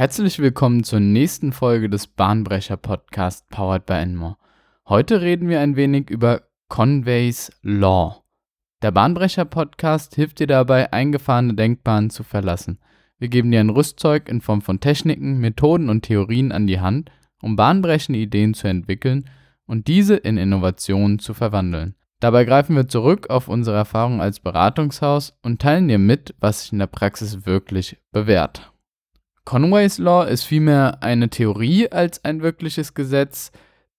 Herzlich willkommen zur nächsten Folge des Bahnbrecher Podcast Powered by Enmore. Heute reden wir ein wenig über Conway's Law. Der Bahnbrecher Podcast hilft dir dabei, eingefahrene Denkbahnen zu verlassen. Wir geben dir ein Rüstzeug in Form von Techniken, Methoden und Theorien an die Hand, um bahnbrechende Ideen zu entwickeln und diese in Innovationen zu verwandeln. Dabei greifen wir zurück auf unsere Erfahrung als Beratungshaus und teilen dir mit, was sich in der Praxis wirklich bewährt. Conway's Law ist vielmehr eine Theorie als ein wirkliches Gesetz.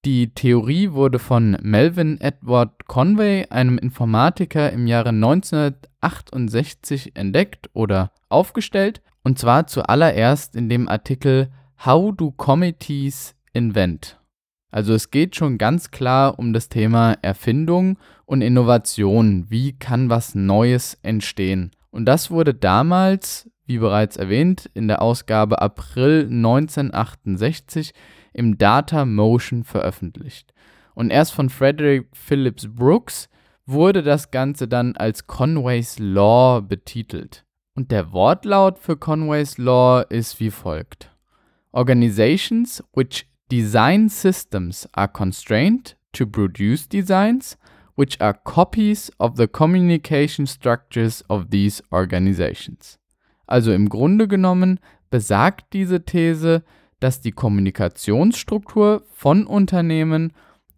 Die Theorie wurde von Melvin Edward Conway, einem Informatiker, im Jahre 1968 entdeckt oder aufgestellt, und zwar zuallererst in dem Artikel How do Committees invent? Also es geht schon ganz klar um das Thema Erfindung und Innovation. Wie kann was Neues entstehen? Und das wurde damals wie bereits erwähnt, in der Ausgabe April 1968 im Data Motion veröffentlicht. Und erst von Frederick Phillips Brooks wurde das Ganze dann als Conway's Law betitelt. Und der Wortlaut für Conway's Law ist wie folgt. Organizations which design systems are constrained to produce designs which are copies of the communication structures of these organizations. Also im Grunde genommen besagt diese These, dass die Kommunikationsstruktur von Unternehmen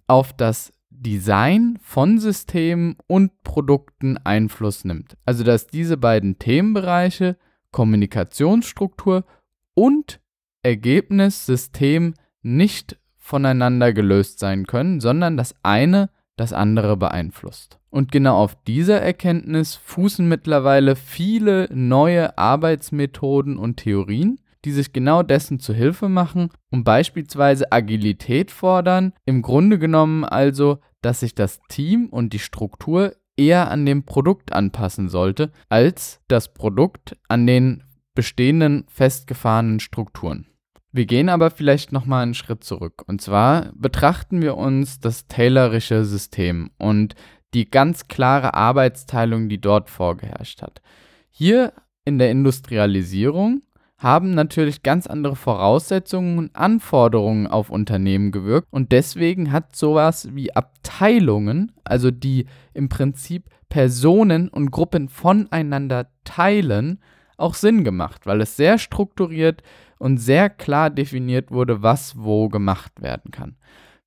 auf das Design von Systemen und Produkten Einfluss nimmt. Also dass diese beiden Themenbereiche Kommunikationsstruktur und Ergebnissystem nicht voneinander gelöst sein können, sondern das eine das andere beeinflusst. Und genau auf dieser Erkenntnis fußen mittlerweile viele neue Arbeitsmethoden und Theorien, die sich genau dessen zu Hilfe machen und beispielsweise Agilität fordern, im Grunde genommen also, dass sich das Team und die Struktur eher an dem Produkt anpassen sollte, als das Produkt an den bestehenden festgefahrenen Strukturen. Wir gehen aber vielleicht nochmal einen Schritt zurück. Und zwar betrachten wir uns das Taylorische System und die ganz klare Arbeitsteilung, die dort vorgeherrscht hat. Hier in der Industrialisierung haben natürlich ganz andere Voraussetzungen und Anforderungen auf Unternehmen gewirkt und deswegen hat sowas wie Abteilungen, also die im Prinzip Personen und Gruppen voneinander teilen, auch Sinn gemacht, weil es sehr strukturiert und sehr klar definiert wurde, was wo gemacht werden kann.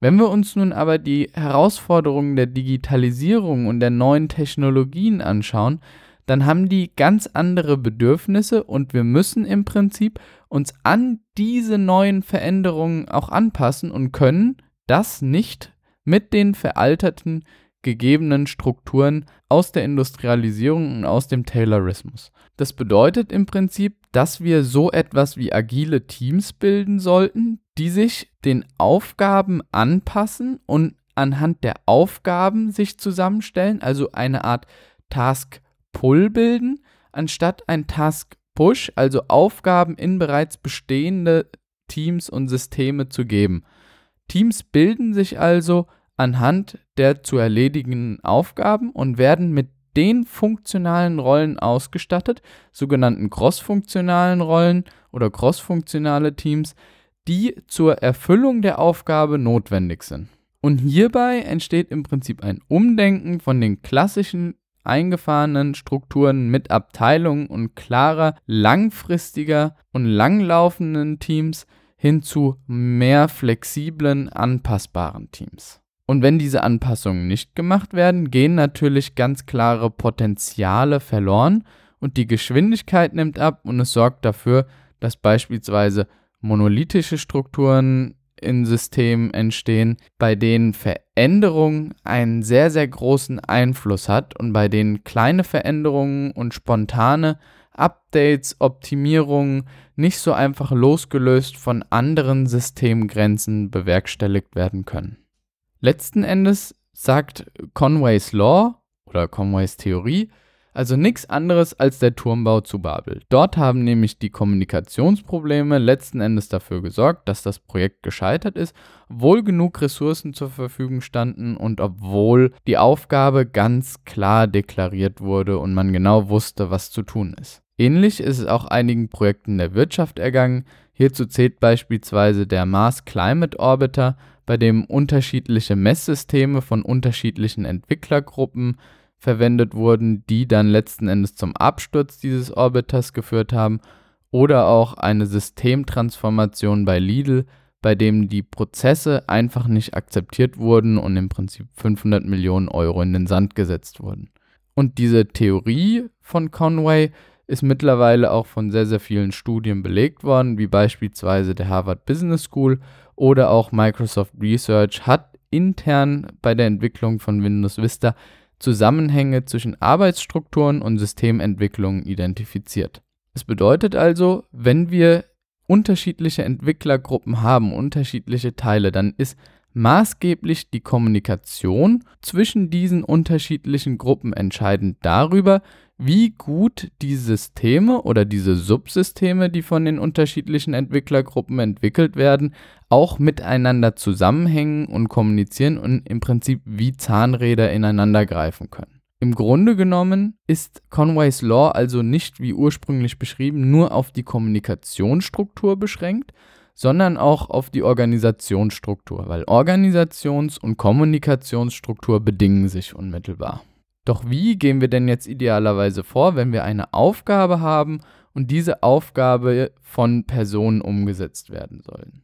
Wenn wir uns nun aber die Herausforderungen der Digitalisierung und der neuen Technologien anschauen, dann haben die ganz andere Bedürfnisse und wir müssen im Prinzip uns an diese neuen Veränderungen auch anpassen und können das nicht mit den veralterten gegebenen Strukturen aus der Industrialisierung und aus dem Taylorismus. Das bedeutet im Prinzip, dass wir so etwas wie agile Teams bilden sollten, die sich den Aufgaben anpassen und anhand der Aufgaben sich zusammenstellen, also eine Art Task-Pull bilden, anstatt ein Task-Push, also Aufgaben in bereits bestehende Teams und Systeme zu geben. Teams bilden sich also anhand der zu erledigenden Aufgaben und werden mit den funktionalen Rollen ausgestattet, sogenannten crossfunktionalen Rollen oder crossfunktionale Teams, die zur Erfüllung der Aufgabe notwendig sind. Und hierbei entsteht im Prinzip ein Umdenken von den klassischen eingefahrenen Strukturen mit Abteilungen und klarer, langfristiger und langlaufenden Teams hin zu mehr flexiblen, anpassbaren Teams. Und wenn diese Anpassungen nicht gemacht werden, gehen natürlich ganz klare Potenziale verloren und die Geschwindigkeit nimmt ab und es sorgt dafür, dass beispielsweise monolithische Strukturen in Systemen entstehen, bei denen Veränderung einen sehr, sehr großen Einfluss hat und bei denen kleine Veränderungen und spontane Updates, Optimierungen nicht so einfach losgelöst von anderen Systemgrenzen bewerkstelligt werden können. Letzten Endes sagt Conways Law oder Conways Theorie also nichts anderes als der Turmbau zu Babel. Dort haben nämlich die Kommunikationsprobleme letzten Endes dafür gesorgt, dass das Projekt gescheitert ist, obwohl genug Ressourcen zur Verfügung standen und obwohl die Aufgabe ganz klar deklariert wurde und man genau wusste, was zu tun ist. Ähnlich ist es auch einigen Projekten der Wirtschaft ergangen. Hierzu zählt beispielsweise der Mars Climate Orbiter, bei dem unterschiedliche Messsysteme von unterschiedlichen Entwicklergruppen verwendet wurden, die dann letzten Endes zum Absturz dieses Orbiters geführt haben, oder auch eine Systemtransformation bei Lidl, bei dem die Prozesse einfach nicht akzeptiert wurden und im Prinzip 500 Millionen Euro in den Sand gesetzt wurden. Und diese Theorie von Conway ist mittlerweile auch von sehr, sehr vielen Studien belegt worden, wie beispielsweise der Harvard Business School oder auch Microsoft Research hat intern bei der Entwicklung von Windows Vista Zusammenhänge zwischen Arbeitsstrukturen und Systementwicklungen identifiziert. Es bedeutet also, wenn wir unterschiedliche Entwicklergruppen haben, unterschiedliche Teile, dann ist maßgeblich die Kommunikation zwischen diesen unterschiedlichen Gruppen entscheidend darüber, wie gut die Systeme oder diese Subsysteme, die von den unterschiedlichen Entwicklergruppen entwickelt werden, auch miteinander zusammenhängen und kommunizieren und im Prinzip wie Zahnräder ineinander greifen können. Im Grunde genommen ist Conways Law also nicht wie ursprünglich beschrieben nur auf die Kommunikationsstruktur beschränkt, sondern auch auf die Organisationsstruktur, weil Organisations- und Kommunikationsstruktur bedingen sich unmittelbar. Doch wie gehen wir denn jetzt idealerweise vor, wenn wir eine Aufgabe haben und diese Aufgabe von Personen umgesetzt werden sollen?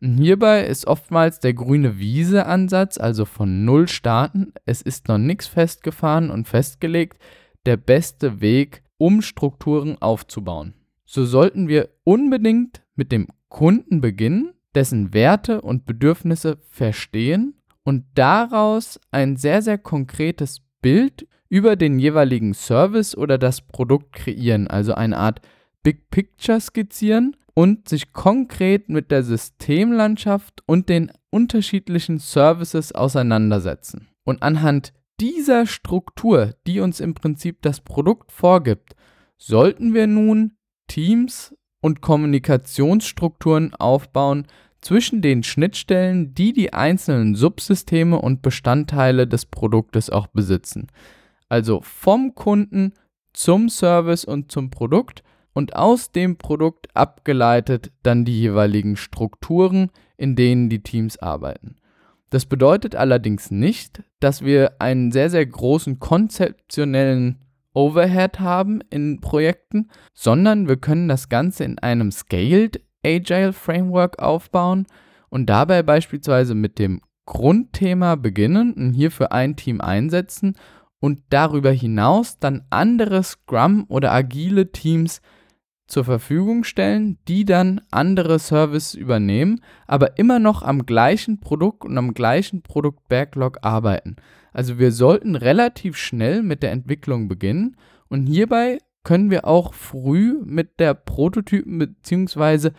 Und hierbei ist oftmals der grüne Wiese-Ansatz, also von Null starten, es ist noch nichts festgefahren und festgelegt, der beste Weg, um Strukturen aufzubauen. So sollten wir unbedingt mit dem Kunden beginnen, dessen Werte und Bedürfnisse verstehen und daraus ein sehr, sehr konkretes Bild über den jeweiligen Service oder das Produkt kreieren, also eine Art Big Picture skizzieren und sich konkret mit der Systemlandschaft und den unterschiedlichen Services auseinandersetzen. Und anhand dieser Struktur, die uns im Prinzip das Produkt vorgibt, sollten wir nun Teams und Kommunikationsstrukturen aufbauen zwischen den Schnittstellen, die die einzelnen Subsysteme und Bestandteile des Produktes auch besitzen. Also vom Kunden zum Service und zum Produkt und aus dem Produkt abgeleitet dann die jeweiligen Strukturen, in denen die Teams arbeiten. Das bedeutet allerdings nicht, dass wir einen sehr, sehr großen konzeptionellen Overhead haben in Projekten, sondern wir können das Ganze in einem Scaled Agile Framework aufbauen und dabei beispielsweise mit dem Grundthema beginnen und hierfür ein Team einsetzen und darüber hinaus dann andere Scrum oder agile Teams zur Verfügung stellen, die dann andere Services übernehmen, aber immer noch am gleichen Produkt und am gleichen Produkt-Backlog arbeiten. Also wir sollten relativ schnell mit der Entwicklung beginnen und hierbei können wir auch früh mit der Prototypen- bzw.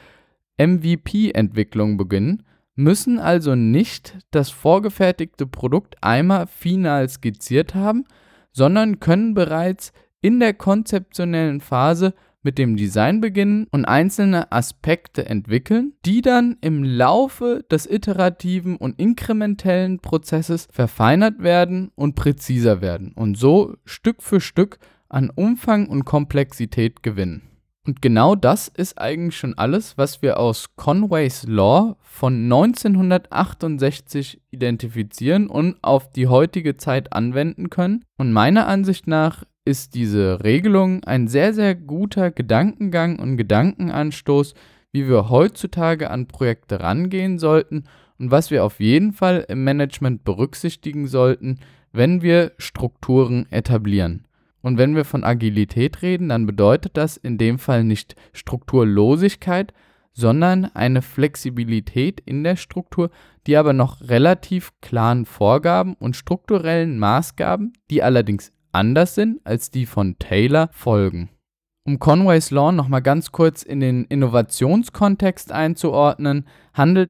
MVP-Entwicklung beginnen, müssen also nicht das vorgefertigte Produkt einmal final skizziert haben, sondern können bereits in der konzeptionellen Phase mit dem Design beginnen und einzelne Aspekte entwickeln, die dann im Laufe des iterativen und inkrementellen Prozesses verfeinert werden und präziser werden und so Stück für Stück an Umfang und Komplexität gewinnen. Und genau das ist eigentlich schon alles, was wir aus Conways Law von 1968 identifizieren und auf die heutige Zeit anwenden können. Und meiner Ansicht nach ist diese Regelung ein sehr, sehr guter Gedankengang und Gedankenanstoß, wie wir heutzutage an Projekte rangehen sollten und was wir auf jeden Fall im Management berücksichtigen sollten, wenn wir Strukturen etablieren. Und wenn wir von Agilität reden, dann bedeutet das in dem Fall nicht Strukturlosigkeit, sondern eine Flexibilität in der Struktur, die aber noch relativ klaren Vorgaben und strukturellen Maßgaben, die allerdings anders sind als die von Taylor, folgen. Um Conways Law nochmal ganz kurz in den Innovationskontext einzuordnen, handelt